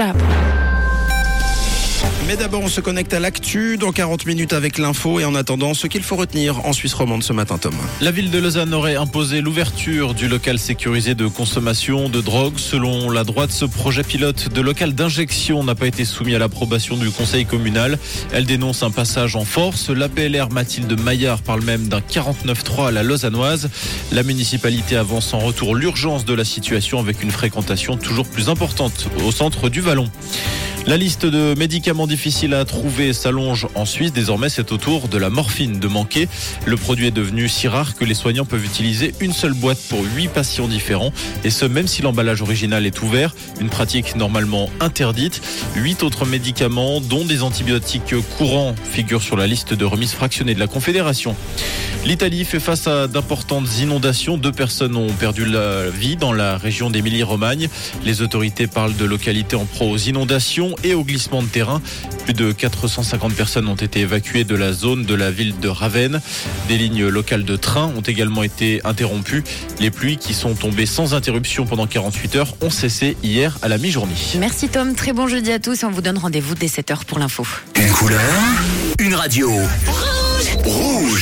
stop. Mais d'abord, on se connecte à l'actu dans 40 minutes avec l'info et en attendant, ce qu'il faut retenir en Suisse romande ce matin, Tom. La ville de Lausanne aurait imposé l'ouverture du local sécurisé de consommation de drogue. Selon la droite, ce projet pilote de local d'injection n'a pas été soumis à l'approbation du conseil communal. Elle dénonce un passage en force. L'APLR Mathilde Maillard parle même d'un 49-3 à la lausannoise. La municipalité avance en retour l'urgence de la situation avec une fréquentation toujours plus importante au centre du Vallon. La liste de médicaments difficiles à trouver s'allonge en Suisse. Désormais, c'est au tour de la morphine de manquer. Le produit est devenu si rare que les soignants peuvent utiliser une seule boîte pour huit patients différents. Et ce, même si l'emballage original est ouvert. Une pratique normalement interdite. Huit autres médicaments, dont des antibiotiques courants, figurent sur la liste de remise fractionnée de la Confédération. L'Italie fait face à d'importantes inondations. Deux personnes ont perdu la vie dans la région d'Émilie-Romagne. Les autorités parlent de localités en proie aux inondations et au glissement de terrain. Plus de 450 personnes ont été évacuées de la zone de la ville de Ravenne. Des lignes locales de train ont également été interrompues. Les pluies qui sont tombées sans interruption pendant 48 heures ont cessé hier à la mi-journée. Merci Tom, très bon jeudi à tous. On vous donne rendez-vous dès 7h pour l'info. Une couleur, une radio. Rouge. Rouge.